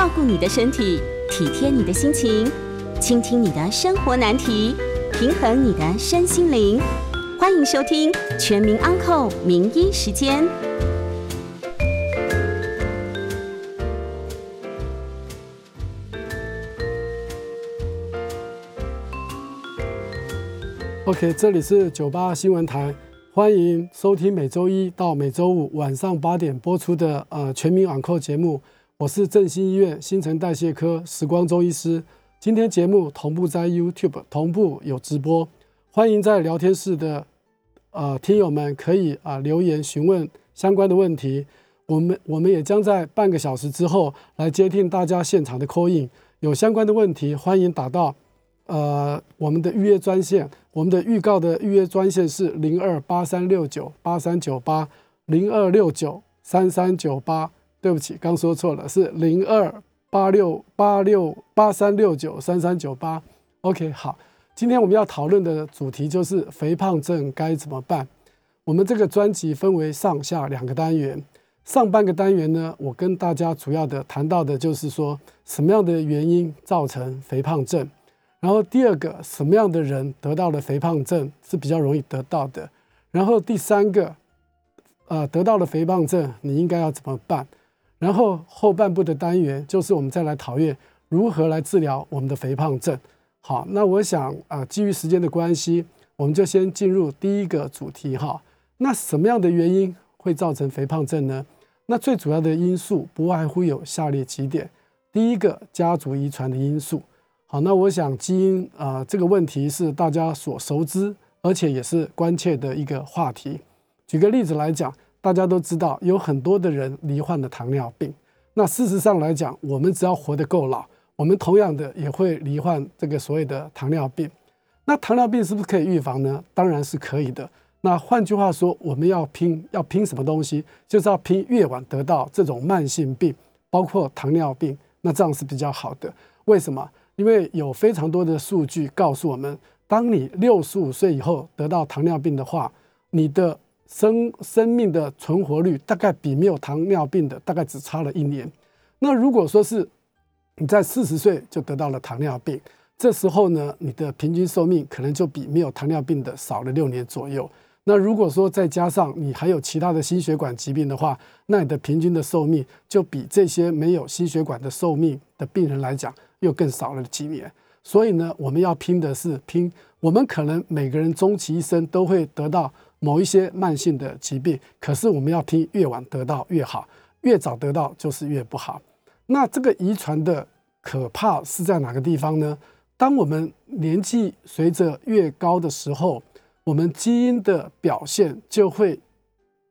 照顾你的身体，体贴你的心情，倾听你的生活难题，平衡你的身心灵。欢迎收听《全民安扣名医时间》。OK，这里是九八新闻台，欢迎收听每周一到每周五晚上八点播出的呃全民安扣节目。我是振兴医院新陈代谢科时光中医师。今天节目同步在 YouTube 同步有直播，欢迎在聊天室的呃听友们可以啊留言询问相关的问题。我们我们也将在半个小时之后来接听大家现场的 call in，有相关的问题欢迎打到。呃，我们的预约专线，我们的预告的预约专线是零二八三六九八三九八零二六九三三九八。对不起，刚说错了，是零二八六八六八三六九三三九八。OK，好，今天我们要讨论的主题就是肥胖症该怎么办。我们这个专辑分为上下两个单元，上半个单元呢，我跟大家主要的谈到的就是说什么样的原因造成肥胖症。然后第二个，什么样的人得到了肥胖症是比较容易得到的？然后第三个，呃，得到了肥胖症，你应该要怎么办？然后后半部的单元就是我们再来讨论如何来治疗我们的肥胖症。好，那我想啊，基于时间的关系，我们就先进入第一个主题哈。那什么样的原因会造成肥胖症呢？那最主要的因素不外乎有下列几点：第一个，家族遗传的因素。好，那我想基因啊这个问题是大家所熟知，而且也是关切的一个话题。举个例子来讲，大家都知道有很多的人罹患了糖尿病。那事实上来讲，我们只要活得够老，我们同样的也会罹患这个所谓的糖尿病。那糖尿病是不是可以预防呢？当然是可以的。那换句话说，我们要拼要拼什么东西？就是要拼越晚得到这种慢性病，包括糖尿病，那这样是比较好的。为什么？因为有非常多的数据告诉我们，当你六十五岁以后得到糖尿病的话，你的生生命的存活率大概比没有糖尿病的大概只差了一年。那如果说是你在四十岁就得到了糖尿病，这时候呢，你的平均寿命可能就比没有糖尿病的少了六年左右。那如果说再加上你还有其他的心血管疾病的话，那你的平均的寿命就比这些没有心血管的寿命的病人来讲。又更少了几年，所以呢，我们要拼的是拼。我们可能每个人终其一生都会得到某一些慢性的疾病，可是我们要听越晚得到越好，越早得到就是越不好。那这个遗传的可怕是在哪个地方呢？当我们年纪随着越高的时候，我们基因的表现就会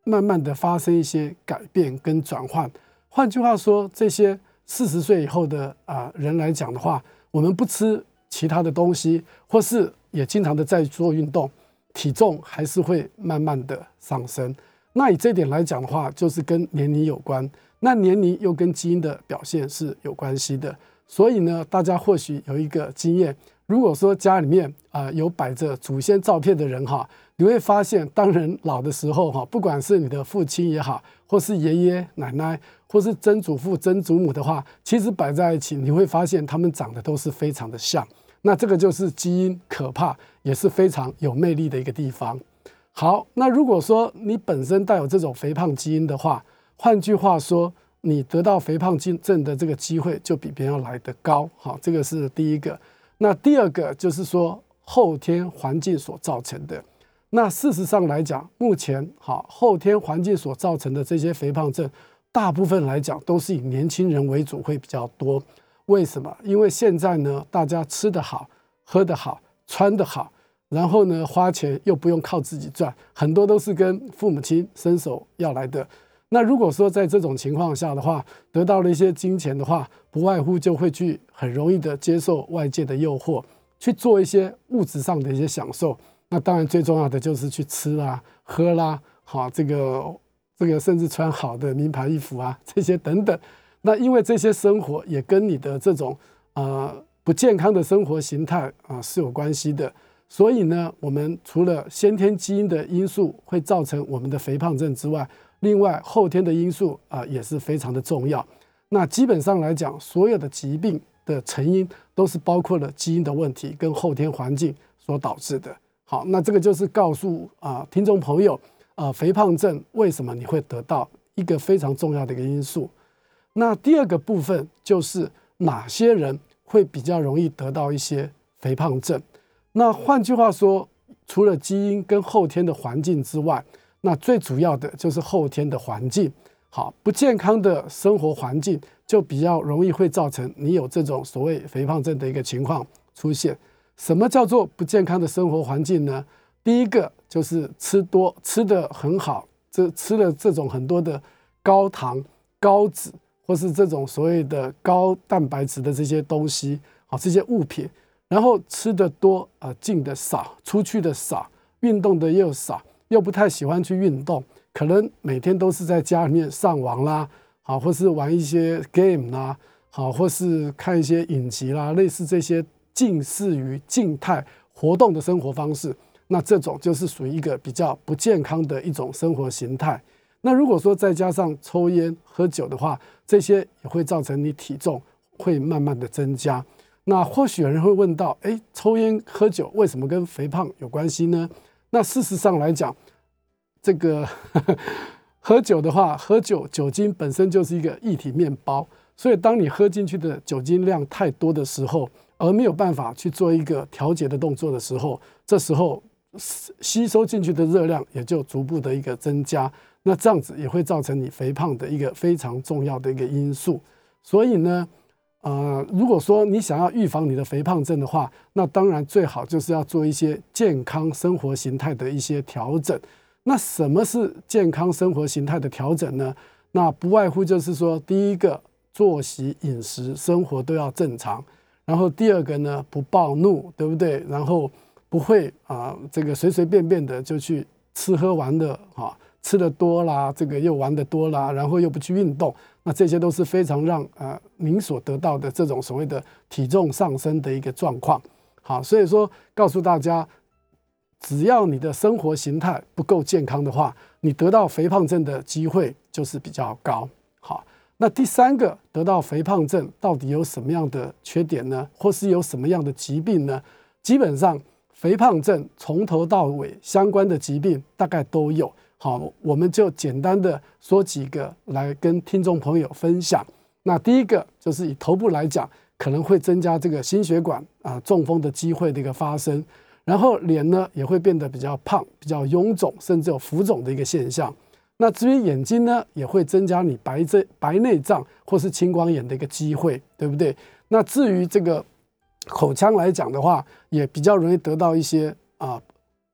慢慢的发生一些改变跟转换。换句话说，这些。四十岁以后的啊人来讲的话，我们不吃其他的东西，或是也经常的在做运动，体重还是会慢慢的上升。那以这点来讲的话，就是跟年龄有关。那年龄又跟基因的表现是有关系的。所以呢，大家或许有一个经验，如果说家里面啊有摆着祖先照片的人哈，你会发现，当人老的时候哈，不管是你的父亲也好，或是爷爷奶奶。或是曾祖父、曾祖母的话，其实摆在一起，你会发现他们长得都是非常的像。那这个就是基因可怕，也是非常有魅力的一个地方。好，那如果说你本身带有这种肥胖基因的话，换句话说，你得到肥胖症的这个机会就比别人要来得高。好，这个是第一个。那第二个就是说后天环境所造成的。那事实上来讲，目前好后天环境所造成的这些肥胖症。大部分来讲都是以年轻人为主，会比较多。为什么？因为现在呢，大家吃得好、喝得好、穿得好，然后呢，花钱又不用靠自己赚，很多都是跟父母亲伸手要来的。那如果说在这种情况下的话，得到了一些金钱的话，不外乎就会去很容易的接受外界的诱惑，去做一些物质上的一些享受。那当然最重要的就是去吃啦、喝啦，好这个。这个甚至穿好的名牌衣服啊，这些等等，那因为这些生活也跟你的这种呃不健康的生活形态啊是有关系的，所以呢，我们除了先天基因的因素会造成我们的肥胖症之外，另外后天的因素啊也是非常的重要。那基本上来讲，所有的疾病的成因都是包括了基因的问题跟后天环境所导致的。好，那这个就是告诉啊听众朋友，呃，肥胖症为什么你会得到一个非常重要的一个因素。那第二个部分就是哪些人会比较容易得到一些肥胖症？那换句话说，除了基因跟后天的环境之外，那最主要的就是后天的环境。好，不健康的生活环境就比较容易会造成你有这种所谓肥胖症的一个情况出现。什么叫做不健康的生活环境呢？第一个就是吃多吃的很好，这吃了这种很多的高糖、高脂，或是这种所谓的高蛋白质的这些东西，好这些物品，然后吃的多啊，进的少，出去的少，运动的又少，又不太喜欢去运动。可能每天都是在家里面上网啦，好，或是玩一些 game 啦，好，或是看一些影集啦，类似这些近似于静态活动的生活方式，那这种就是属于一个比较不健康的一种生活形态。那如果说再加上抽烟喝酒的话，这些也会造成你体重会慢慢的增加。那或许有人会问到，哎，抽烟喝酒为什么跟肥胖有关系呢？那事实上来讲，这个喝酒的话，喝酒酒精本身就是一个液体面包，所以当你喝进去的酒精量太多的时候，而没有办法去做一个调节的动作的时候，这时候吸收进去的热量也就逐步的一个增加，那这样子也会造成你肥胖的一个非常重要的一个因素。所以呢，呃，如果说你想要预防你的肥胖症的话，那当然最好就是要做一些健康生活形态的一些调整。那什么是健康生活形态的调整呢？那不外乎就是说，第一个作息、饮食、生活都要正常，然后第二个呢，不暴怒，对不对？然后不会啊，这个随随便便的就去吃喝玩乐啊，吃的多啦，这个又玩的多啦，然后又不去运动，那这些都是非常让呃您所得到的这种所谓的体重上升的一个状况。好，所以说告诉大家。只要你的生活形态不够健康的话，你得到肥胖症的机会就是比较高。好，那第三个得到肥胖症到底有什么样的缺点呢？或是有什么样的疾病呢？基本上，肥胖症从头到尾相关的疾病大概都有。好，我们就简单的说几个来跟听众朋友分享。那第一个就是以头部来讲，可能会增加这个心血管啊中风的机会的一个发生。然后脸呢也会变得比较胖、比较臃肿，甚至有浮肿的一个现象。那至于眼睛呢，也会增加你白这白内障或是青光眼的一个机会，对不对？那至于这个口腔来讲的话，也比较容易得到一些啊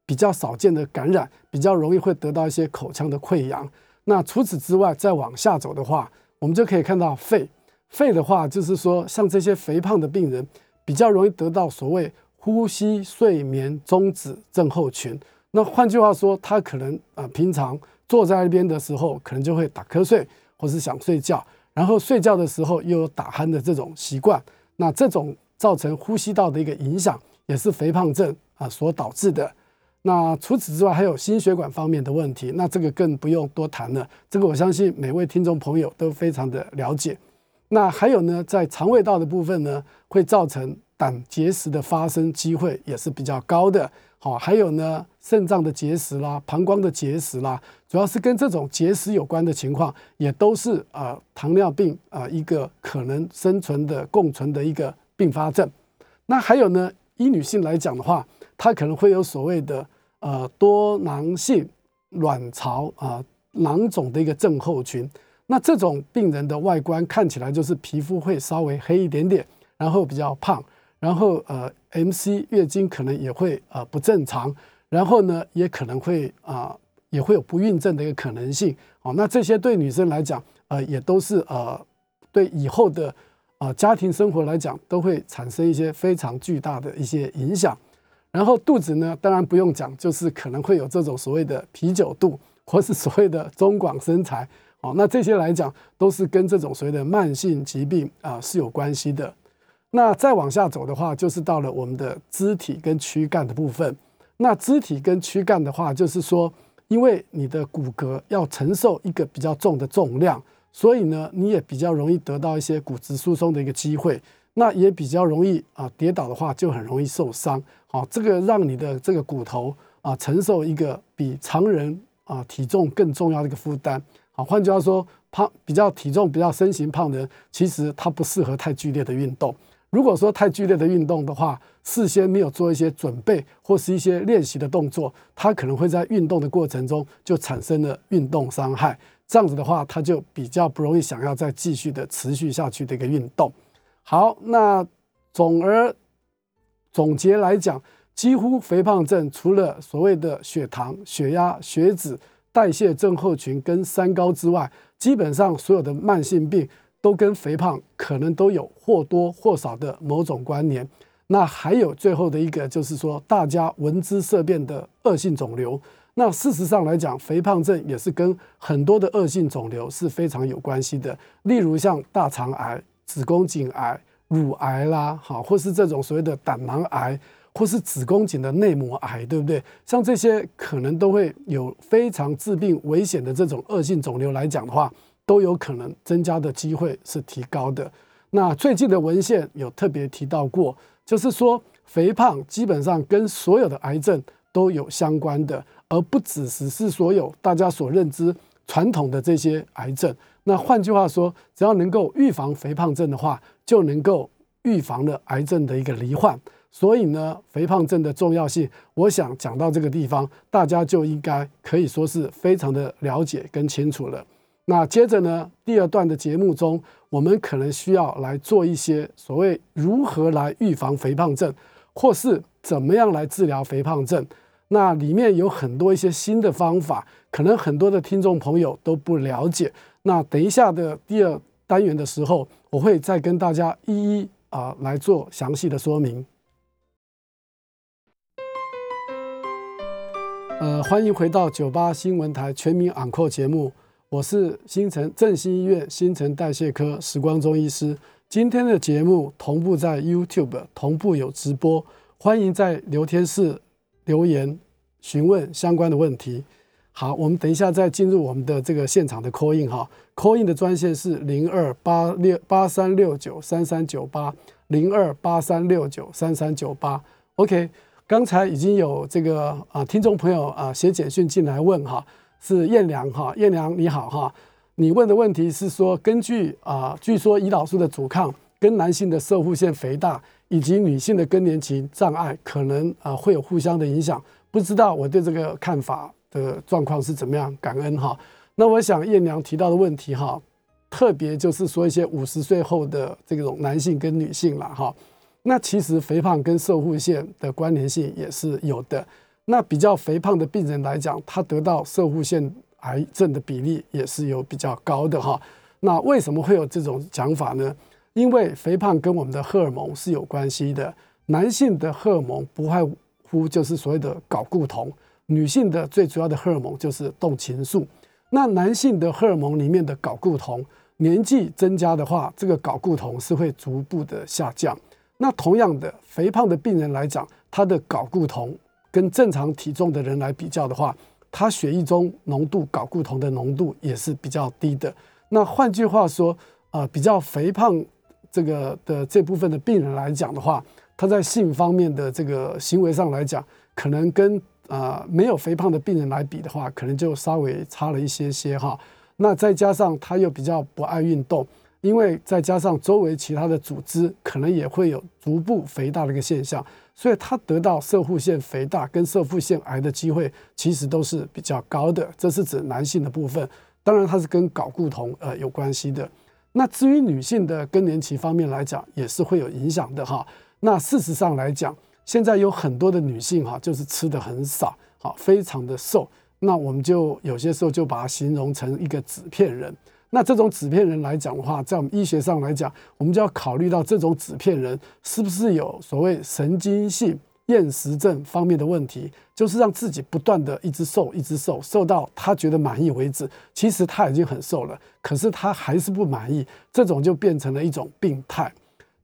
比较少见的感染，比较容易会得到一些口腔的溃疡。那除此之外，再往下走的话，我们就可以看到肺。肺的话，就是说像这些肥胖的病人，比较容易得到所谓。呼吸睡眠中止症候群，那换句话说，他可能啊，平常坐在那边的时候，可能就会打瞌睡，或是想睡觉，然后睡觉的时候又有打鼾的这种习惯，那这种造成呼吸道的一个影响，也是肥胖症啊所导致的。那除此之外，还有心血管方面的问题，那这个更不用多谈了，这个我相信每位听众朋友都非常的了解。那还有呢，在肠胃道的部分呢，会造成。胆结石的发生机会也是比较高的，好，还有呢，肾脏的结石啦，膀胱的结石啦，主要是跟这种结石有关的情况，也都是呃糖尿病啊一个可能生存的共存的一个并发症。那还有呢，以女性来讲的话，她可能会有所谓的呃多囊性卵巢啊囊肿的一个症候群。那这种病人的外观看起来就是皮肤会稍微黑一点点，然后比较胖。然后呃，M C 月经可能也会呃不正常，然后呢也可能会啊也会有不孕症的一个可能性哦。那这些对女生来讲，呃也都是呃对以后的啊家庭生活来讲都会产生一些非常巨大的一些影响。然后肚子呢，当然不用讲，就是可能会有这种所谓的啤酒肚，或是所谓的中广身材哦。那这些来讲都是跟这种所谓的慢性疾病啊是有关系的。那再往下走的话，就是到了我们的肢体跟躯干的部分。那肢体跟躯干的话，就是说，因为你的骨骼要承受一个比较重的重量，所以呢，你也比较容易得到一些骨质疏松的一个机会，那也比较容易啊跌倒的话就很容易受伤。好，这个让你的这个骨头啊承受一个比常人啊体重更重要的一个负担。好，换句话说，胖比较体重比较身形胖的人，其实他不适合太剧烈的运动。如果说太剧烈的运动的话，事先没有做一些准备或是一些练习的动作，他可能会在运动的过程中就产生了运动伤害。这样子的话，他就比较不容易想要再继续的持续下去的一个运动。好，那总而总结来讲，几乎肥胖症除了所谓的血糖、血压、血脂、代谢症候群跟三高之外，基本上所有的慢性病。都跟肥胖可能都有或多或少的某种关联。那还有最后的一个，就是说大家闻之色变的恶性肿瘤。那事实上来讲，肥胖症也是跟很多的恶性肿瘤是非常有关系的。例如像大肠癌、子宫颈癌、乳癌啦，好，或是这种所谓的胆囊癌，或是子宫颈的内膜癌，对不对？像这些可能都会有非常致病危险的这种恶性肿瘤来讲的话。都有可能增加的机会是提高的。那最近的文献有特别提到过，就是说肥胖基本上跟所有的癌症都有相关的，而不只是是所有大家所认知传统的这些癌症。那换句话说，只要能够预防肥胖症的话，就能够预防了癌症的一个罹患。所以呢，肥胖症的重要性，我想讲到这个地方，大家就应该可以说是非常的了解跟清楚了。那接着呢，第二段的节目中，我们可能需要来做一些所谓如何来预防肥胖症，或是怎么样来治疗肥胖症。那里面有很多一些新的方法，可能很多的听众朋友都不了解。那等一下的第二单元的时候，我会再跟大家一一啊来做详细的说明。呃，欢迎回到九八新闻台全民昂扣节目。我是新城振兴医院新陈代谢科时光中医师。今天的节目同步在 YouTube 同步有直播，欢迎在聊天室留言询问相关的问题。好，我们等一下再进入我们的这个现场的 call in 哈，call in 的专线是零二八六八三六九三三九八零二八三六九三三九八。OK，刚才已经有这个啊听众朋友啊写简讯进来问哈。是燕良哈，燕良你好哈，你问的问题是说，根据啊，据说胰岛素的阻抗跟男性的射护腺肥大以及女性的更年期障碍可能啊会有互相的影响，不知道我对这个看法的状况是怎么样？感恩哈。那我想燕娘提到的问题哈，特别就是说一些五十岁后的这种男性跟女性了哈，那其实肥胖跟射护腺的关联性也是有的。那比较肥胖的病人来讲，他得到射护腺癌症的比例也是有比较高的哈。那为什么会有这种讲法呢？因为肥胖跟我们的荷尔蒙是有关系的。男性的荷尔蒙不外乎就是所谓的睾固酮，女性的最主要的荷尔蒙就是动情素。那男性的荷尔蒙里面的睾固酮，年纪增加的话，这个睾固酮是会逐步的下降。那同样的，肥胖的病人来讲，他的睾固酮。跟正常体重的人来比较的话，他血液中浓度睾固酮的浓度也是比较低的。那换句话说，呃，比较肥胖这个的这部分的病人来讲的话，他在性方面的这个行为上来讲，可能跟啊没有肥胖的病人来比的话，可能就稍微差了一些些哈。那再加上他又比较不爱运动。因为再加上周围其他的组织可能也会有逐步肥大的一个现象，所以他得到射护腺肥大跟射护腺癌的机会其实都是比较高的。这是指男性的部分，当然它是跟睾固酮呃有关系的。那至于女性的更年期方面来讲，也是会有影响的哈。那事实上来讲，现在有很多的女性哈，就是吃的很少，好，非常的瘦。那我们就有些时候就把它形容成一个纸片人。那这种纸片人来讲的话，在我们医学上来讲，我们就要考虑到这种纸片人是不是有所谓神经性厌食症方面的问题，就是让自己不断的一直瘦，一直瘦，瘦到他觉得满意为止。其实他已经很瘦了，可是他还是不满意，这种就变成了一种病态。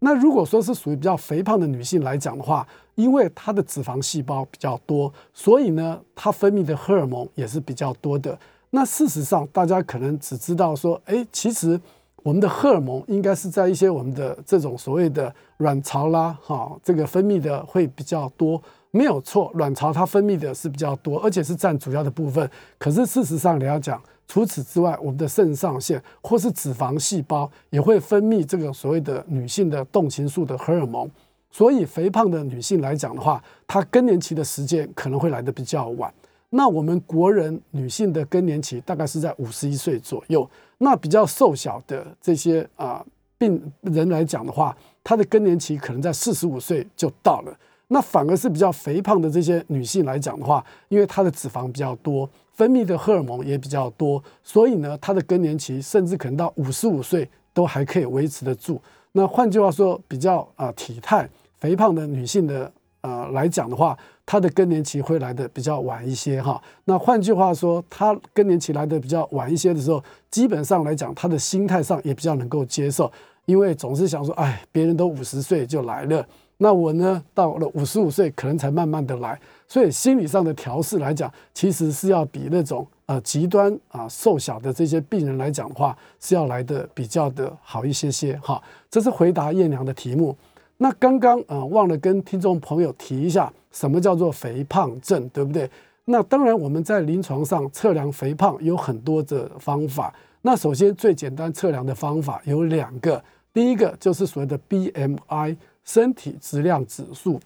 那如果说是属于比较肥胖的女性来讲的话，因为她的脂肪细胞比较多，所以呢，她分泌的荷尔蒙也是比较多的。那事实上，大家可能只知道说，哎，其实我们的荷尔蒙应该是在一些我们的这种所谓的卵巢啦，哈，这个分泌的会比较多，没有错，卵巢它分泌的是比较多，而且是占主要的部分。可是事实上，你要讲，除此之外，我们的肾上腺或是脂肪细胞也会分泌这个所谓的女性的动情素的荷尔蒙。所以，肥胖的女性来讲的话，她更年期的时间可能会来的比较晚。那我们国人女性的更年期大概是在五十一岁左右。那比较瘦小的这些啊病人来讲的话，她的更年期可能在四十五岁就到了。那反而是比较肥胖的这些女性来讲的话，因为她的脂肪比较多，分泌的荷尔蒙也比较多，所以呢，她的更年期甚至可能到五十五岁都还可以维持得住。那换句话说，比较啊体态。肥胖的女性的呃来讲的话，她的更年期会来的比较晚一些哈。那换句话说，她更年期来的比较晚一些的时候，基本上来讲，她的心态上也比较能够接受，因为总是想说，哎，别人都五十岁就来了，那我呢到了五十五岁可能才慢慢的来，所以心理上的调试来讲，其实是要比那种呃极端啊瘦小的这些病人来讲的话，是要来的比较的好一些些哈。这是回答燕娘的题目。那刚刚啊忘了跟听众朋友提一下，什么叫做肥胖症，对不对？那当然我们在临床上测量肥胖有很多的方法。那首先最简单测量的方法有两个，第一个就是所谓的 BMI 身体质量指数。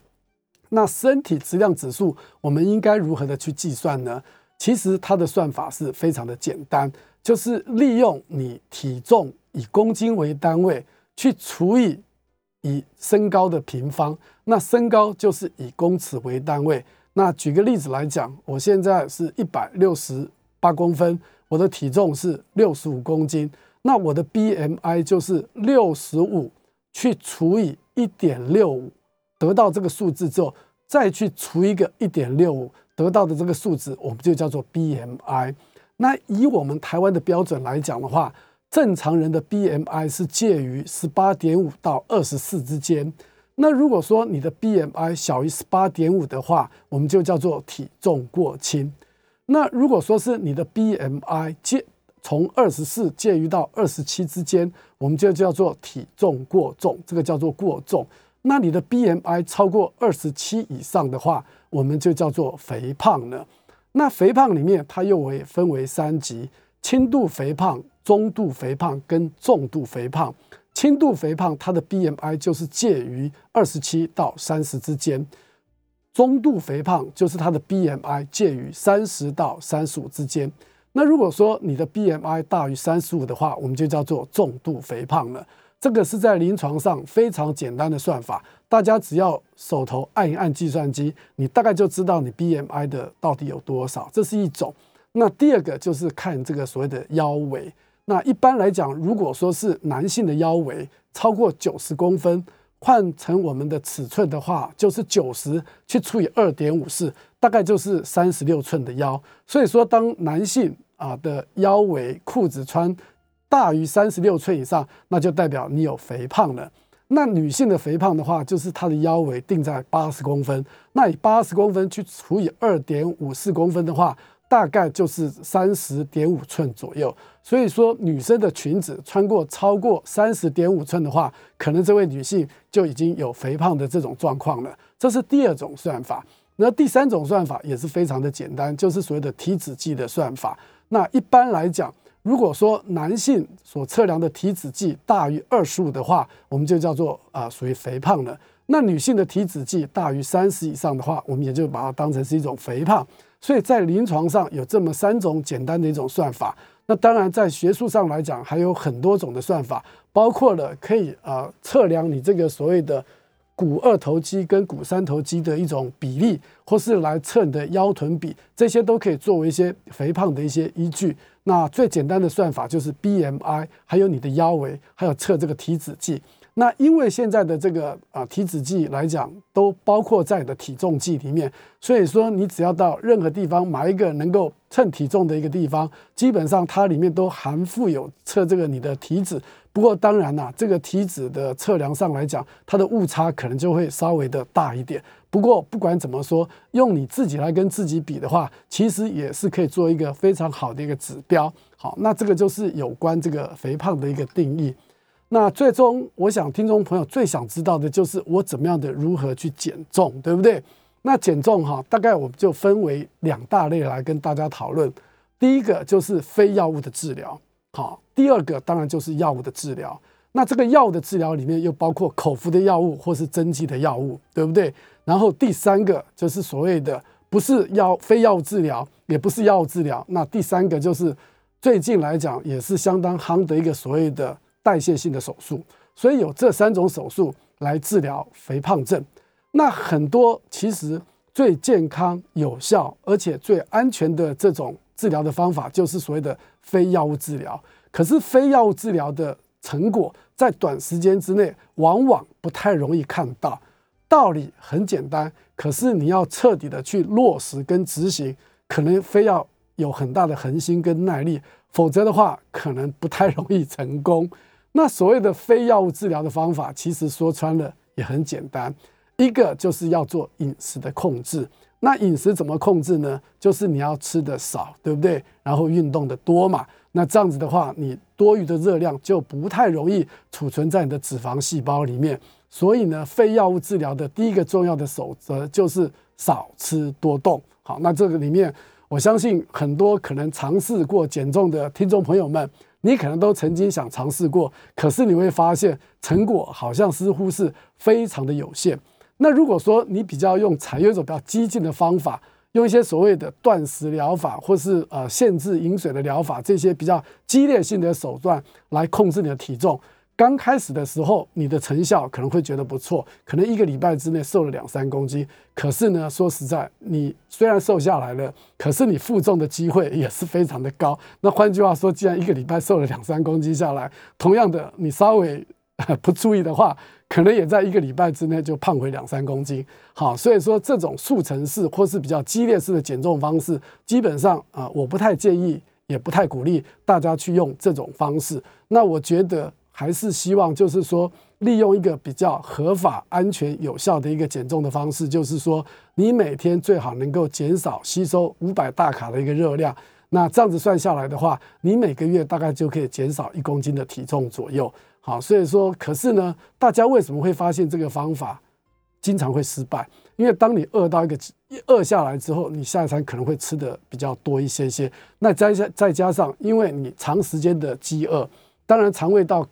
那身体质量指数我们应该如何的去计算呢？其实它的算法是非常的简单，就是利用你体重以公斤为单位去除以。以身高的平方，那身高就是以公尺为单位。那举个例子来讲，我现在是一百六十八公分，我的体重是六十五公斤，那我的 BMI 就是六十五去除以一点六五，得到这个数字之后，再去除一个一点六五，得到的这个数字，我们就叫做 BMI。那以我们台湾的标准来讲的话，正常人的 BMI 是介于十八点五到二十四之间。那如果说你的 BMI 小于十八点五的话，我们就叫做体重过轻。那如果说是你的 BMI 介从二十四介于到二十七之间，我们就叫做体重过重，这个叫做过重。那你的 BMI 超过二十七以上的话，我们就叫做肥胖了。那肥胖里面它又为分为三级：轻度肥胖。中度肥胖跟重度肥胖，轻度肥胖它的 BMI 就是介于二十七到三十之间，中度肥胖就是它的 BMI 介于三十到三十五之间。那如果说你的 BMI 大于三十五的话，我们就叫做重度肥胖了。这个是在临床上非常简单的算法，大家只要手头按一按计算机，你大概就知道你 BMI 的到底有多少。这是一种。那第二个就是看这个所谓的腰围。那一般来讲，如果说是男性的腰围超过九十公分，换成我们的尺寸的话，就是九十去除以二点五四，大概就是三十六寸的腰。所以说，当男性啊的腰围裤子穿大于三十六寸以上，那就代表你有肥胖了。那女性的肥胖的话，就是她的腰围定在八十公分，那以八十公分去除以二点五四公分的话。大概就是三十点五寸左右，所以说女生的裙子穿过超过三十点五寸的话，可能这位女性就已经有肥胖的这种状况了。这是第二种算法。那第三种算法也是非常的简单，就是所谓的体脂计的算法。那一般来讲，如果说男性所测量的体脂计大于二十五的话，我们就叫做啊属于肥胖了。那女性的体脂计大于三十以上的话，我们也就把它当成是一种肥胖。所以在临床上有这么三种简单的一种算法，那当然在学术上来讲还有很多种的算法，包括了可以啊测量你这个所谓的股二头肌跟股三头肌的一种比例，或是来测你的腰臀比，这些都可以作为一些肥胖的一些依据。那最简单的算法就是 BMI，还有你的腰围，还有测这个体脂计。那因为现在的这个啊体脂计来讲，都包括在你的体重计里面，所以说你只要到任何地方买一个能够称体重的一个地方，基本上它里面都含附有测这个你的体脂不过当然啦，这个体脂的测量上来讲，它的误差可能就会稍微的大一点。不过不管怎么说，用你自己来跟自己比的话，其实也是可以做一个非常好的一个指标。好，那这个就是有关这个肥胖的一个定义。那最终，我想听众朋友最想知道的就是我怎么样的如何去减重，对不对？那减重哈，大概我们就分为两大类来跟大家讨论。第一个就是非药物的治疗。好，第二个当然就是药物的治疗。那这个药物的治疗里面又包括口服的药物或是针剂的药物，对不对？然后第三个就是所谓的不是药非药物治疗，也不是药物治疗。那第三个就是最近来讲也是相当夯的一个所谓的代谢性的手术。所以有这三种手术来治疗肥胖症。那很多其实最健康、有效而且最安全的这种。治疗的方法就是所谓的非药物治疗，可是非药物治疗的成果在短时间之内往往不太容易看到。道理很简单，可是你要彻底的去落实跟执行，可能非要有很大的恒心跟耐力，否则的话可能不太容易成功。那所谓的非药物治疗的方法，其实说穿了也很简单，一个就是要做饮食的控制。那饮食怎么控制呢？就是你要吃的少，对不对？然后运动的多嘛。那这样子的话，你多余的热量就不太容易储存在你的脂肪细胞里面。所以呢，非药物治疗的第一个重要的守则就是少吃多动。好，那这个里面，我相信很多可能尝试过减重的听众朋友们，你可能都曾经想尝试过，可是你会发现成果好像似乎是非常的有限。那如果说你比较用采用一种比较激进的方法，用一些所谓的断食疗法，或是呃限制饮水的疗法，这些比较激烈性的手段来控制你的体重，刚开始的时候你的成效可能会觉得不错，可能一个礼拜之内瘦了两三公斤。可是呢，说实在，你虽然瘦下来了，可是你负重的机会也是非常的高。那换句话说，既然一个礼拜瘦了两三公斤下来，同样的，你稍微 不注意的话。可能也在一个礼拜之内就胖回两三公斤，好，所以说这种速成式或是比较激烈式的减重方式，基本上啊，我不太建议，也不太鼓励大家去用这种方式。那我觉得还是希望就是说，利用一个比较合法、安全、有效的一个减重的方式，就是说，你每天最好能够减少吸收五百大卡的一个热量。那这样子算下来的话，你每个月大概就可以减少一公斤的体重左右。好，所以说，可是呢，大家为什么会发现这个方法经常会失败？因为当你饿到一个饿下来之后，你下一餐可能会吃的比较多一些些。那再加再加上，因为你长时间的饥饿，当然肠胃道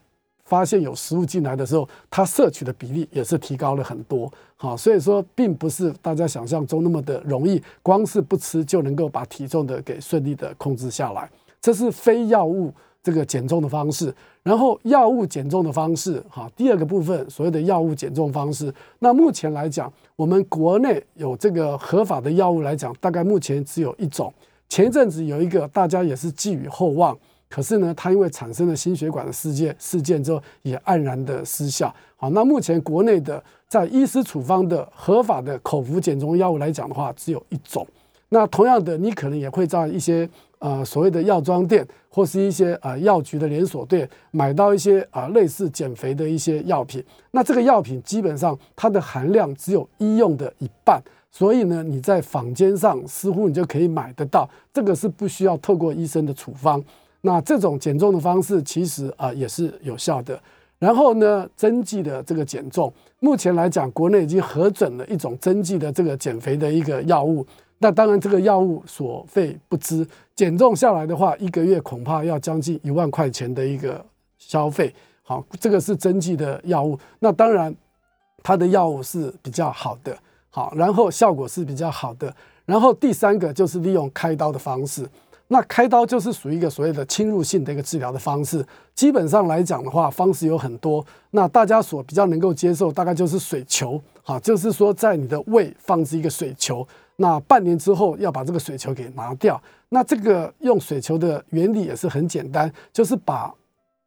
发现有食物进来的时候，它摄取的比例也是提高了很多。好，所以说，并不是大家想象中那么的容易，光是不吃就能够把体重的给顺利的控制下来。这是非药物。这个减重的方式，然后药物减重的方式，哈，第二个部分所谓的药物减重方式，那目前来讲，我们国内有这个合法的药物来讲，大概目前只有一种。前一阵子有一个大家也是寄予厚望，可是呢，它因为产生了心血管的事件事件之后，也黯然的失效。好，那目前国内的在医师处方的合法的口服减重药物来讲的话，只有一种。那同样的，你可能也会在一些。呃，所谓的药妆店或是一些呃药局的连锁店买到一些啊类似减肥的一些药品，那这个药品基本上它的含量只有医用的一半，所以呢，你在坊间上似乎你就可以买得到，这个是不需要透过医生的处方。那这种减重的方式其实啊也是有效的。然后呢，针剂的这个减重，目前来讲，国内已经核准了一种针剂的这个减肥的一个药物。那当然，这个药物所费不赀，减重下来的话，一个月恐怕要将近一万块钱的一个消费。好，这个是针剂的药物。那当然，它的药物是比较好的，好，然后效果是比较好的。然后第三个就是利用开刀的方式。那开刀就是属于一个所谓的侵入性的一个治疗的方式。基本上来讲的话，方式有很多。那大家所比较能够接受，大概就是水球。好，就是说在你的胃放置一个水球。那半年之后要把这个水球给拿掉，那这个用水球的原理也是很简单，就是把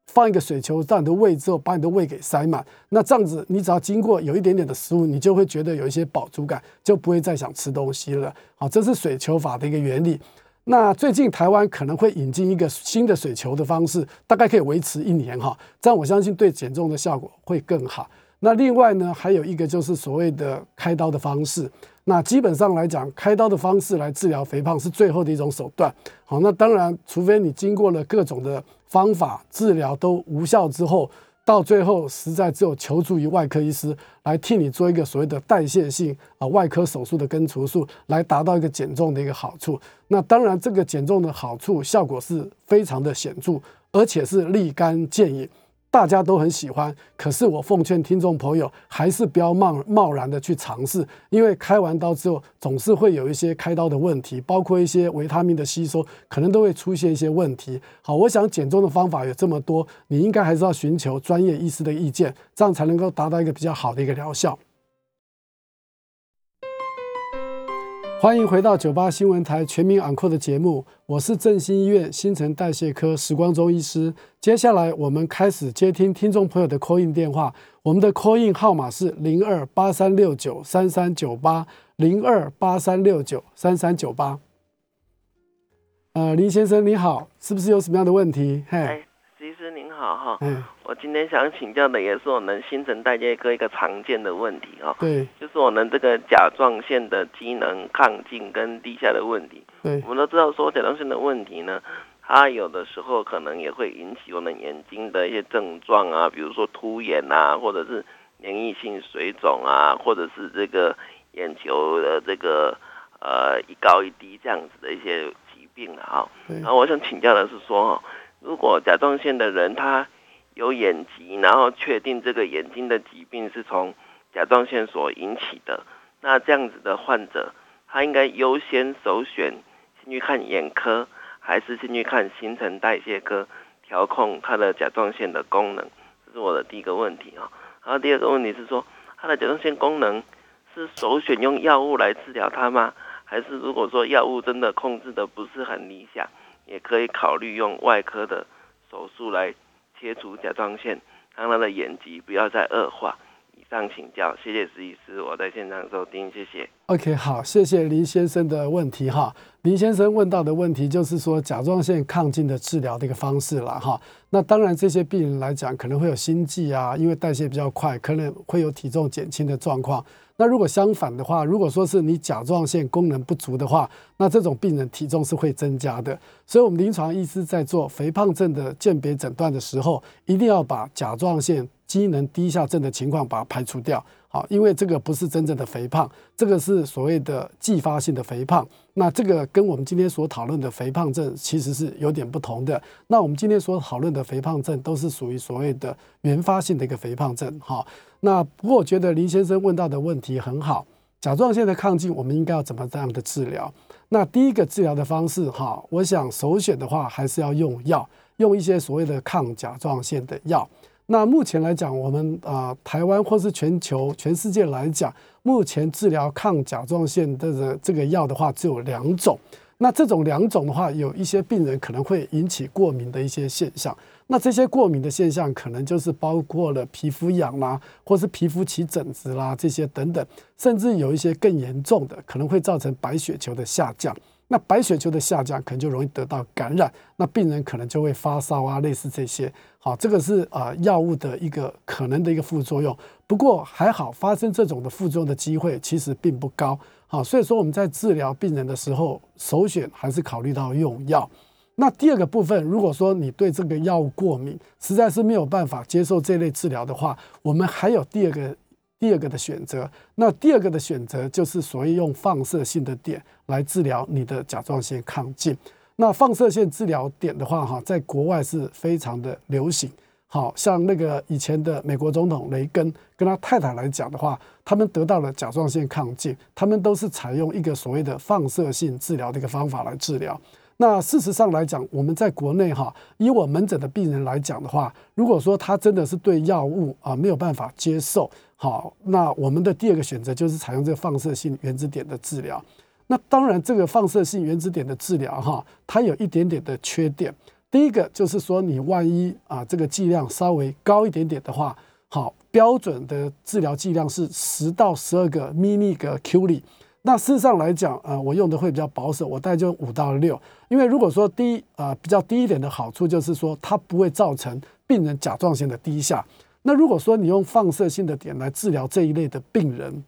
放一个水球在你的胃之后，把你的胃给塞满。那这样子，你只要经过有一点点的食物，你就会觉得有一些饱足感，就不会再想吃东西了。好，这是水球法的一个原理。那最近台湾可能会引进一个新的水球的方式，大概可以维持一年哈，这样我相信对减重的效果会更好。那另外呢，还有一个就是所谓的开刀的方式。那基本上来讲，开刀的方式来治疗肥胖是最后的一种手段。好，那当然，除非你经过了各种的方法治疗都无效之后。到最后，实在只有求助于外科医师来替你做一个所谓的代谢性啊外科手术的根除术，来达到一个减重的一个好处。那当然，这个减重的好处效果是非常的显著，而且是立竿见影。大家都很喜欢，可是我奉劝听众朋友，还是不要冒贸然的去尝试，因为开完刀之后总是会有一些开刀的问题，包括一些维他命的吸收，可能都会出现一些问题。好，我想减重的方法有这么多，你应该还是要寻求专业医师的意见，这样才能够达到一个比较好的一个疗效。欢迎回到九八新闻台全民昂扣的节目，我是振兴医院新陈代谢科时光中医师。接下来我们开始接听听众朋友的 call in 电话，我们的 call in 号码是零二八三六九三三九八零二八三六九三三九八。呃，林先生你好，是不是有什么样的问题？嘿。好哈，嗯，我今天想请教的也是我们新陈代谢科一个常见的问题哈，对，就是我们这个甲状腺的机能亢进跟低下的问题。对，我们都知道说甲状腺的问题呢，它有的时候可能也会引起我们眼睛的一些症状啊，比如说突眼啊，或者是粘液性水肿啊，或者是这个眼球的这个呃一高一低这样子的一些疾病啊。然后我想请教的是说。如果甲状腺的人他有眼疾，然后确定这个眼睛的疾病是从甲状腺所引起的，那这样子的患者，他应该优先首选先去看眼科，还是先去看新陈代谢科调控他的甲状腺的功能？这是我的第一个问题啊。然后第二个问题是说，他的甲状腺功能是首选用药物来治疗他吗？还是如果说药物真的控制的不是很理想？也可以考虑用外科的手术来切除甲状腺，让他的眼疾不要再恶化。上请教，谢谢石医师，我在现场收听，谢谢。OK，好，谢谢林先生的问题哈。林先生问到的问题就是说甲状腺亢进的治疗的一个方式了哈。那当然这些病人来讲可能会有心悸啊，因为代谢比较快，可能会有体重减轻的状况。那如果相反的话，如果说是你甲状腺功能不足的话，那这种病人体重是会增加的。所以，我们临床医师在做肥胖症的鉴别诊断的时候，一定要把甲状腺机能低下症的情况把它排除掉。好，因为这个不是真正的肥胖，这个是所谓的继发性的肥胖。那这个跟我们今天所讨论的肥胖症其实是有点不同的。那我们今天所讨论的肥胖症都是属于所谓的原发性的一个肥胖症。哈。那不过我觉得林先生问到的问题很好，甲状腺的亢进我们应该要怎么这样的治疗？那第一个治疗的方式哈，我想首选的话还是要用药，用一些所谓的抗甲状腺的药。那目前来讲，我们啊台湾或是全球全世界来讲，目前治疗抗甲状腺的这个药的话只有两种。那这种两种的话，有一些病人可能会引起过敏的一些现象。那这些过敏的现象，可能就是包括了皮肤痒啦，或是皮肤起疹子啦，这些等等，甚至有一些更严重的，可能会造成白血球的下降。那白血球的下降，可能就容易得到感染，那病人可能就会发烧啊，类似这些。好，这个是啊药物的一个可能的一个副作用。不过还好，发生这种的副作用的机会其实并不高。好，所以说我们在治疗病人的时候，首选还是考虑到用药。那第二个部分，如果说你对这个药物过敏，实在是没有办法接受这类治疗的话，我们还有第二个第二个的选择。那第二个的选择就是所谓用放射性的点来治疗你的甲状腺亢进。那放射线治疗点的话，哈，在国外是非常的流行。好像那个以前的美国总统雷根跟他太太来讲的话，他们得到了甲状腺亢进，他们都是采用一个所谓的放射性治疗的一个方法来治疗。那事实上来讲，我们在国内哈，以我门诊的病人来讲的话，如果说他真的是对药物啊没有办法接受，好，那我们的第二个选择就是采用这个放射性原子点的治疗。那当然，这个放射性原子点的治疗哈，它有一点点的缺点。第一个就是说，你万一啊这个剂量稍微高一点点的话，好，标准的治疗剂量是十到十二个 mini 个 Q 里，那事实上来讲，呃，我用的会比较保守，我大概就五到六。因为如果说低啊比较低一点的好处，就是说它不会造成病人甲状腺的低下。那如果说你用放射性的点来治疗这一类的病人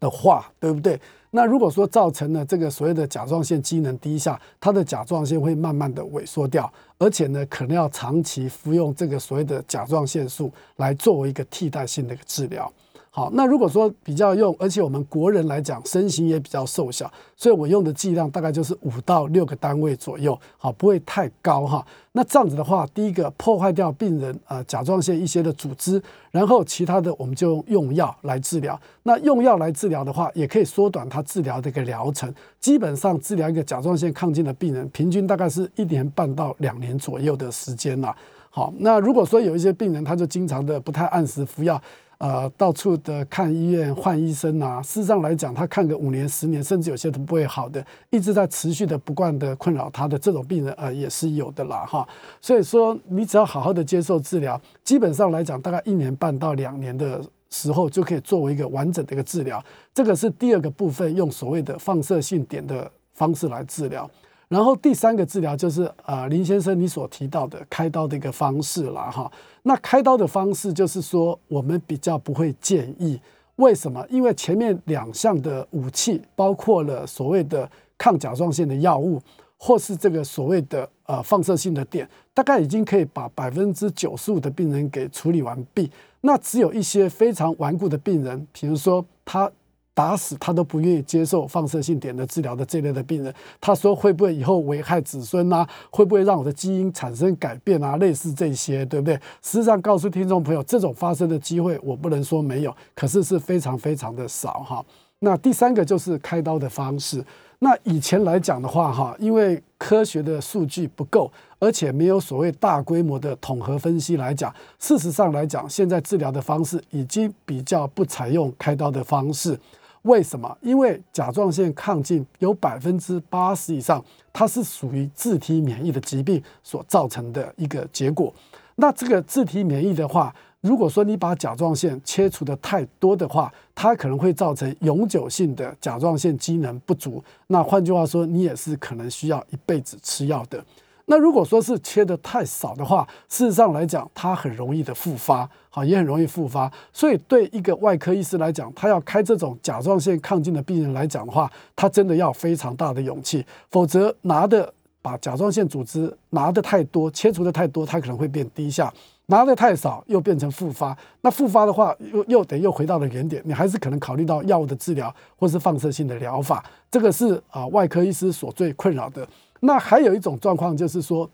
的话，对不对？那如果说造成了这个所谓的甲状腺机能低下，它的甲状腺会慢慢的萎缩掉，而且呢，可能要长期服用这个所谓的甲状腺素来作为一个替代性的一个治疗。好，那如果说比较用，而且我们国人来讲，身形也比较瘦小，所以我用的剂量大概就是五到六个单位左右，好，不会太高哈。那这样子的话，第一个破坏掉病人呃甲状腺一些的组织，然后其他的我们就用药来治疗。那用药来治疗的话，也可以缩短它治疗的一个疗程。基本上治疗一个甲状腺亢进的病人，平均大概是一年半到两年左右的时间了。好，那如果说有一些病人，他就经常的不太按时服药。呃，到处的看医院换医生啊，事实上来讲，他看个五年、十年，甚至有些都不会好的，一直在持续的不断的困扰他的这种病人，呃，也是有的啦，哈。所以说，你只要好好的接受治疗，基本上来讲，大概一年半到两年的时候，就可以作为一个完整的一个治疗。这个是第二个部分，用所谓的放射性点的方式来治疗。然后第三个治疗就是呃林先生你所提到的开刀的一个方式了哈。那开刀的方式就是说我们比较不会建议，为什么？因为前面两项的武器包括了所谓的抗甲状腺的药物，或是这个所谓的呃放射性的点，大概已经可以把百分之九十五的病人给处理完毕。那只有一些非常顽固的病人，比如说他。打死他都不愿意接受放射性点的治疗的这类的病人，他说会不会以后危害子孙啊？会不会让我的基因产生改变啊？类似这些，对不对？实际上告诉听众朋友，这种发生的机会我不能说没有，可是是非常非常的少哈。那第三个就是开刀的方式。那以前来讲的话哈，因为科学的数据不够，而且没有所谓大规模的统合分析来讲，事实上来讲，现在治疗的方式已经比较不采用开刀的方式。为什么？因为甲状腺亢进有百分之八十以上，它是属于自体免疫的疾病所造成的一个结果。那这个自体免疫的话，如果说你把甲状腺切除的太多的话，它可能会造成永久性的甲状腺机能不足。那换句话说，你也是可能需要一辈子吃药的。那如果说是切的太少的话，事实上来讲，它很容易的复发，好，也很容易复发。所以对一个外科医师来讲，他要开这种甲状腺亢进的病人来讲的话，他真的要非常大的勇气，否则拿的把甲状腺组织拿的太多，切除的太多，它可能会变低下；拿的太少，又变成复发。那复发的话，又又得又回到了原点，你还是可能考虑到药物的治疗或是放射性的疗法。这个是啊，外科医师所最困扰的。那还有一种状况，就是说，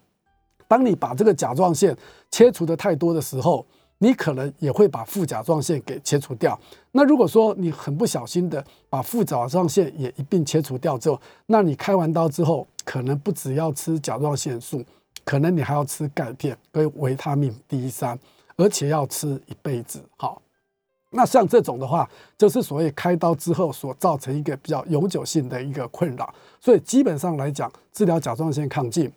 当你把这个甲状腺切除的太多的时候，你可能也会把副甲状腺给切除掉。那如果说你很不小心的把副甲状腺也一并切除掉之后，那你开完刀之后，可能不只要吃甲状腺素，可能你还要吃钙片跟维他命 D 三，而且要吃一辈子。好。那像这种的话，就是所谓开刀之后所造成一个比较永久性的一个困扰。所以基本上来讲，治疗甲状腺亢进，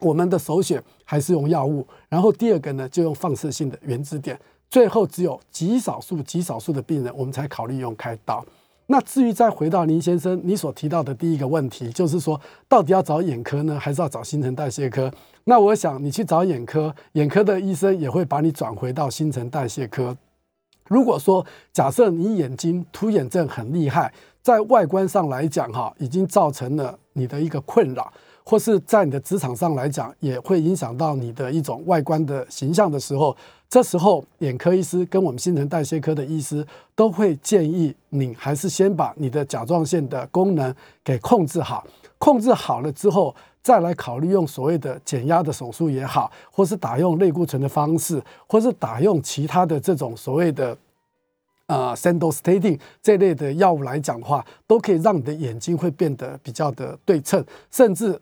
我们的首选还是用药物。然后第二个呢，就用放射性的原子点。最后只有极少数、极少数的病人，我们才考虑用开刀。那至于再回到林先生你所提到的第一个问题，就是说到底要找眼科呢，还是要找新陈代谢科？那我想你去找眼科，眼科的医生也会把你转回到新陈代谢科。如果说假设你眼睛突眼症很厉害，在外观上来讲，哈，已经造成了你的一个困扰，或是在你的职场上来讲，也会影响到你的一种外观的形象的时候，这时候眼科医师跟我们新陈代谢科的医师都会建议你，还是先把你的甲状腺的功能给控制好，控制好了之后。再来考虑用所谓的减压的手术也好，或是打用类固醇的方式，或是打用其他的这种所谓的呃 Sandostatin 这类的药物来讲的话，都可以让你的眼睛会变得比较的对称。甚至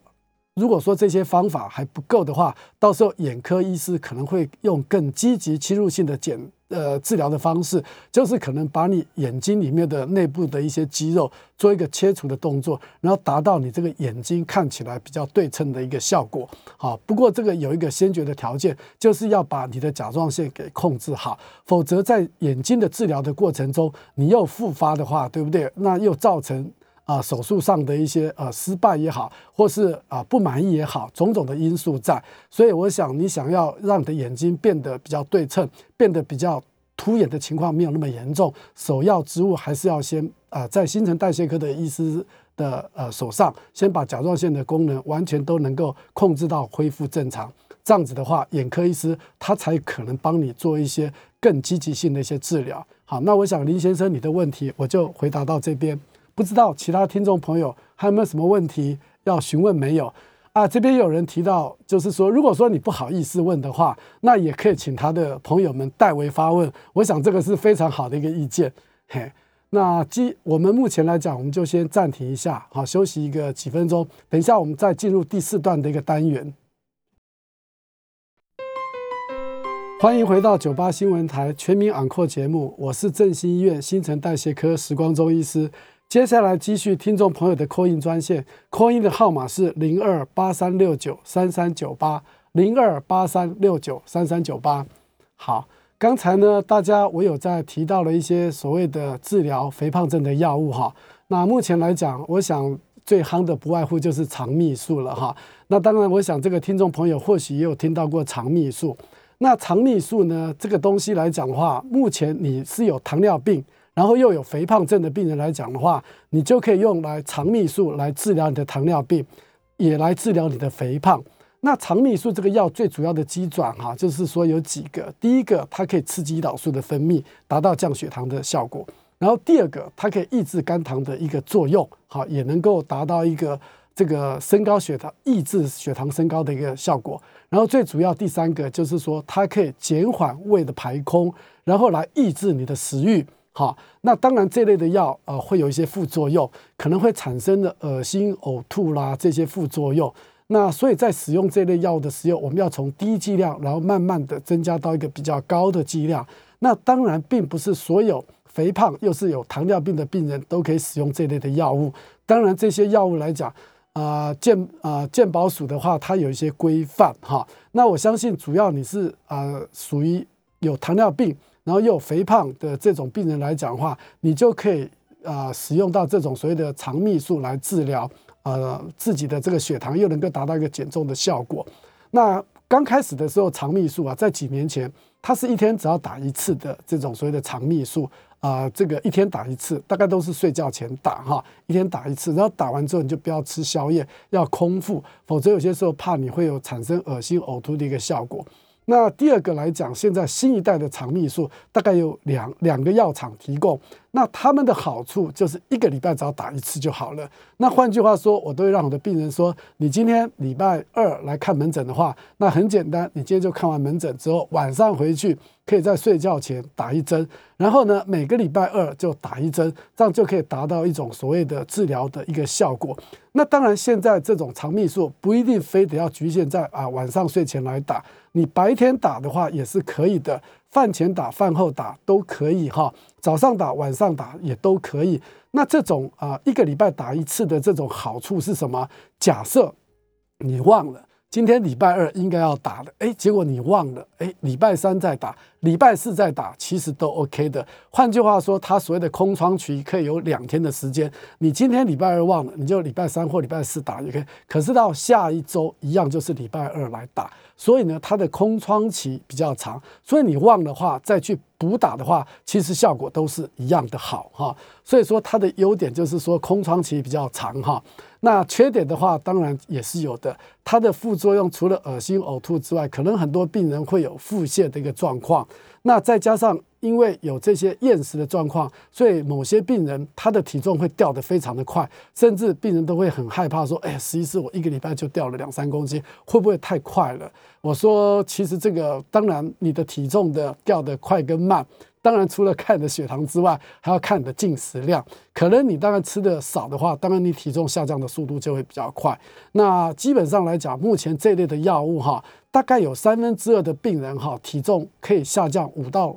如果说这些方法还不够的话，到时候眼科医师可能会用更积极侵入性的检。呃，治疗的方式就是可能把你眼睛里面的内部的一些肌肉做一个切除的动作，然后达到你这个眼睛看起来比较对称的一个效果。好，不过这个有一个先决的条件，就是要把你的甲状腺给控制好，否则在眼睛的治疗的过程中，你又复发的话，对不对？那又造成啊手术上的一些呃失败也好，或是啊不满意也好，种种的因素在。所以我想，你想要让你的眼睛变得比较对称，变得比较凸眼的情况没有那么严重，首要之务还是要先啊在新陈代谢科的医师的呃手上，先把甲状腺的功能完全都能够控制到恢复正常。这样子的话，眼科医师他才可能帮你做一些更积极性的一些治疗。好，那我想林先生你的问题我就回答到这边，不知道其他听众朋友还有没有什么问题要询问没有？啊，这边有人提到，就是说如果说你不好意思问的话，那也可以请他的朋友们代为发问。我想这个是非常好的一个意见。嘿，那基我们目前来讲，我们就先暂停一下，好，休息一个几分钟，等一下我们再进入第四段的一个单元。欢迎回到九八新闻台全民昂扣节目，我是振兴医院新陈代谢科时光中医师。接下来继续听众朋友的扣印专线，扣印的号码是零二八三六九三三九八零二八三六九三三九八。好，刚才呢，大家我有在提到了一些所谓的治疗肥胖症的药物哈。那目前来讲，我想最夯的不外乎就是肠泌素了哈。那当然，我想这个听众朋友或许也有听到过肠泌素。那肠泌素呢？这个东西来讲的话，目前你是有糖尿病，然后又有肥胖症的病人来讲的话，你就可以用来肠泌素来治疗你的糖尿病，也来治疗你的肥胖。那肠泌素这个药最主要的机转哈，就是说有几个，第一个它可以刺激胰岛素的分泌，达到降血糖的效果；然后第二个它可以抑制肝糖的一个作用，好，也能够达到一个这个升高血糖、抑制血糖升高的一个效果。然后最主要第三个就是说，它可以减缓胃的排空，然后来抑制你的食欲。好，那当然这类的药呃会有一些副作用，可能会产生的恶心、呕吐啦这些副作用。那所以在使用这类药物的时候，我们要从低剂量，然后慢慢的增加到一个比较高的剂量。那当然并不是所有肥胖又是有糖尿病的病人都可以使用这类的药物。当然这些药物来讲。啊健啊健保署的话，它有一些规范哈。那我相信，主要你是啊属于有糖尿病，然后又肥胖的这种病人来讲的话，你就可以啊使用到这种所谓的肠泌素来治疗呃自己的这个血糖，又能够达到一个减重的效果。那刚开始的时候，肠泌素啊，在几年前，它是一天只要打一次的这种所谓的肠泌素。啊，这个一天打一次，大概都是睡觉前打哈，一天打一次，然后打完之后你就不要吃宵夜，要空腹，否则有些时候怕你会有产生恶心呕吐的一个效果。那第二个来讲，现在新一代的肠泌素大概有两两个药厂提供，那他们的好处就是一个礼拜只要打一次就好了。那换句话说，我都会让我的病人说，你今天礼拜二来看门诊的话，那很简单，你今天就看完门诊之后，晚上回去可以在睡觉前打一针，然后呢，每个礼拜二就打一针，这样就可以达到一种所谓的治疗的一个效果。那当然，现在这种肠泌素不一定非得要局限在啊晚上睡前来打。你白天打的话也是可以的，饭前打、饭后打都可以哈，早上打、晚上打也都可以。那这种啊，一个礼拜打一次的这种好处是什么？假设你忘了。今天礼拜二应该要打的，哎，结果你忘了，哎，礼拜三再打，礼拜四再打，其实都 OK 的。换句话说，它所谓的空窗期可以有两天的时间。你今天礼拜二忘了，你就礼拜三或礼拜四打也可以。可是到下一周一样就是礼拜二来打，所以呢，它的空窗期比较长。所以你忘的话，再去补打的话，其实效果都是一样的好哈。所以说它的优点就是说空窗期比较长哈。那缺点的话，当然也是有的。它的副作用除了恶心呕吐之外，可能很多病人会有腹泻的一个状况。那再加上因为有这些厌食的状况，所以某些病人他的体重会掉得非常的快，甚至病人都会很害怕说：“哎，实际是我一个礼拜就掉了两三公斤，会不会太快了？”我说：“其实这个当然，你的体重的掉得快跟慢。”当然，除了看你的血糖之外，还要看你的进食量。可能你当然吃的少的话，当然你体重下降的速度就会比较快。那基本上来讲，目前这类的药物哈，大概有三分之二的病人哈，体重可以下降五到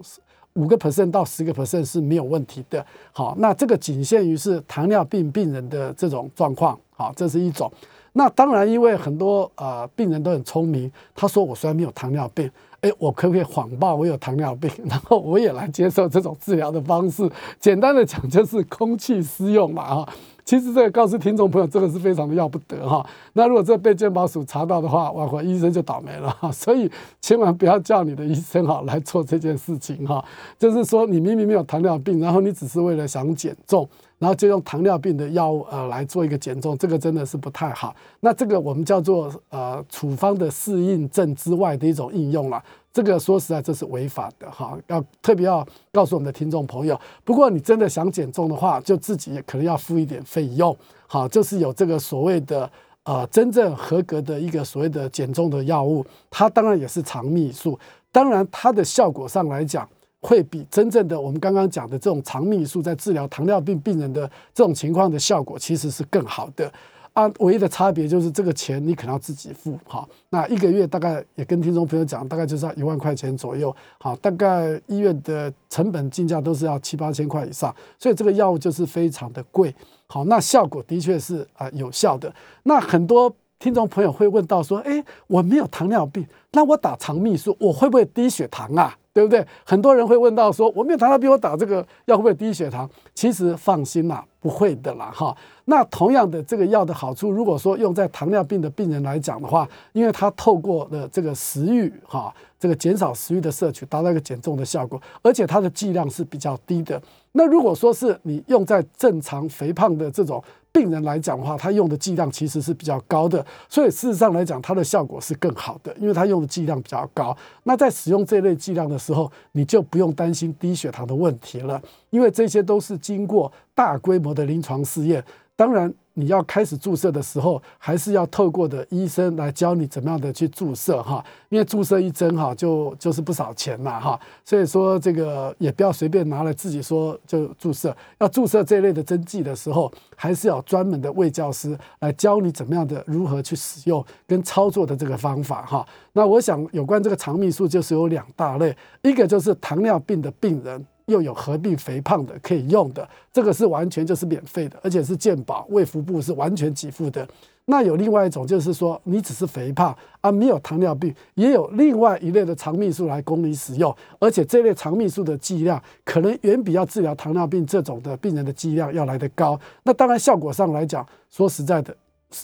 五个 percent 到十个 percent 是没有问题的。好，那这个仅限于是糖尿病病人的这种状况。好，这是一种。那当然，因为很多呃病人都很聪明，他说我虽然没有糖尿病。哎，我可不可以谎报我有糖尿病，然后我也来接受这种治疗的方式？简单的讲，就是空气私用嘛，哈。其实这个告诉听众朋友，这个是非常的要不得哈。那如果这被健保署查到的话，哇，医生就倒霉了哈。所以千万不要叫你的医生哈来做这件事情哈。就是说，你明明没有糖尿病，然后你只是为了想减重。然后就用糖尿病的药物呃来做一个减重，这个真的是不太好。那这个我们叫做呃处方的适应症之外的一种应用了。这个说实在这是违法的哈，要特别要告诉我们的听众朋友。不过你真的想减重的话，就自己也可能要付一点费用。好，就是有这个所谓的呃真正合格的一个所谓的减重的药物，它当然也是肠泌素，当然它的效果上来讲。会比真正的我们刚刚讲的这种肠泌素在治疗糖尿病病人的这种情况的效果，其实是更好的啊。唯一的差别就是这个钱你可能要自己付哈。那一个月大概也跟听众朋友讲，大概就是要一万块钱左右。好，大概医院的成本进价都是要七八千块以上，所以这个药物就是非常的贵。好，那效果的确是啊有效的。那很多听众朋友会问到说，哎，我没有糖尿病，那我打肠泌素，我会不会低血糖啊？对不对？很多人会问到说，我没有糖尿病，我打这个药会不会低血糖？其实放心啦，不会的啦，哈。那同样的这个药的好处，如果说用在糖尿病的病人来讲的话，因为它透过了这个食欲，哈，这个减少食欲的摄取，达到一个减重的效果，而且它的剂量是比较低的。那如果说是你用在正常肥胖的这种。病人来讲的话，他用的剂量其实是比较高的，所以事实上来讲，它的效果是更好的，因为它用的剂量比较高。那在使用这类剂量的时候，你就不用担心低血糖的问题了，因为这些都是经过大规模的临床试验。当然。你要开始注射的时候，还是要透过的医生来教你怎么样的去注射哈，因为注射一针哈就就是不少钱嘛哈，所以说这个也不要随便拿来自己说就注射，要注射这类的针剂的时候，还是要专门的卫教师来教你怎么样的如何去使用跟操作的这个方法哈。那我想有关这个肠泌素就是有两大类，一个就是糖尿病的病人。又有合并肥胖的可以用的，这个是完全就是免费的，而且是健保卫福部是完全给付的。那有另外一种，就是说你只是肥胖啊，没有糖尿病，也有另外一类的肠泌素来供你使用，而且这类肠泌素的剂量可能远比要治疗糖尿病这种的病人的剂量要来得高。那当然效果上来讲，说实在的。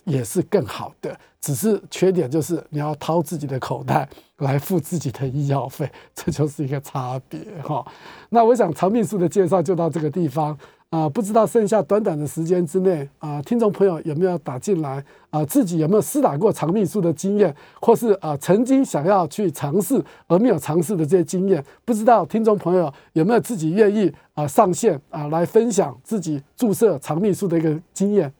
也是更好的，只是缺点就是你要掏自己的口袋来付自己的医药费，这就是一个差别哈。那我想长命素的介绍就到这个地方啊，不知道剩下短短的时间之内啊，听众朋友有没有打进来啊？自己有没有施打过长命素的经验，或是啊曾经想要去尝试而没有尝试的这些经验？不知道听众朋友有没有自己愿意啊上线啊来分享自己注射长命素的一个经验？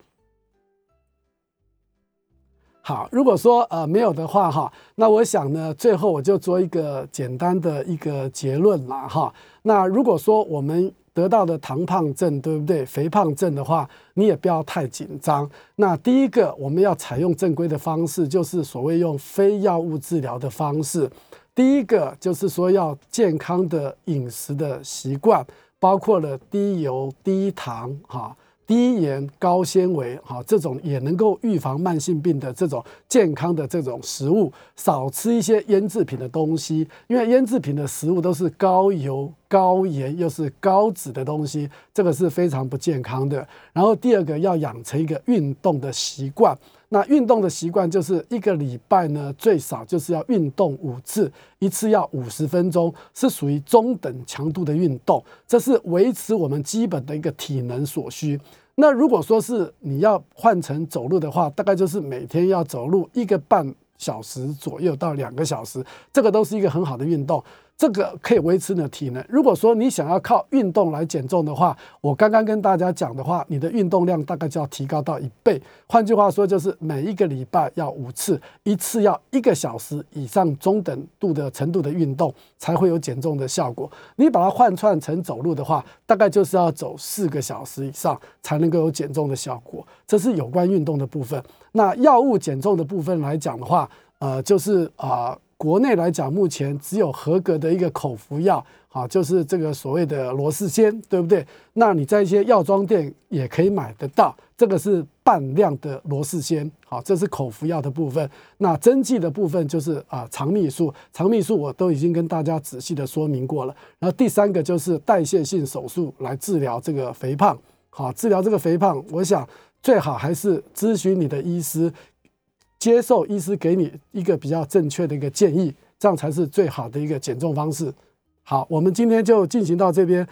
好，如果说呃没有的话哈，那我想呢，最后我就做一个简单的一个结论啦哈。那如果说我们得到的糖胖症，对不对？肥胖症的话，你也不要太紧张。那第一个，我们要采用正规的方式，就是所谓用非药物治疗的方式。第一个就是说要健康的饮食的习惯，包括了低油、低糖哈。低盐高纤维，哈，这种也能够预防慢性病的这种健康的这种食物，少吃一些腌制品的东西，因为腌制品的食物都是高油、高盐又是高脂的东西，这个是非常不健康的。然后第二个要养成一个运动的习惯。那运动的习惯就是一个礼拜呢，最少就是要运动五次，一次要五十分钟，是属于中等强度的运动，这是维持我们基本的一个体能所需。那如果说是你要换成走路的话，大概就是每天要走路一个半小时左右到两个小时，这个都是一个很好的运动。这个可以维持你的体能。如果说你想要靠运动来减重的话，我刚刚跟大家讲的话，你的运动量大概就要提高到一倍。换句话说，就是每一个礼拜要五次，一次要一个小时以上中等度的程度的运动，才会有减重的效果。你把它换算成走路的话，大概就是要走四个小时以上才能够有减重的效果。这是有关运动的部分。那药物减重的部分来讲的话，呃，就是啊。国内来讲，目前只有合格的一个口服药，啊，就是这个所谓的罗氏仙，对不对？那你在一些药妆店也可以买得到，这个是半量的罗氏仙，好，这是口服药的部分。那针剂的部分就是啊，肠泌素，肠泌素我都已经跟大家仔细的说明过了。然后第三个就是代谢性手术来治疗这个肥胖。好，治疗这个肥胖，我想最好还是咨询你的医师，接受医师给你一个比较正确的一个建议，这样才是最好的一个减重方式。好，我们今天就进行到这边。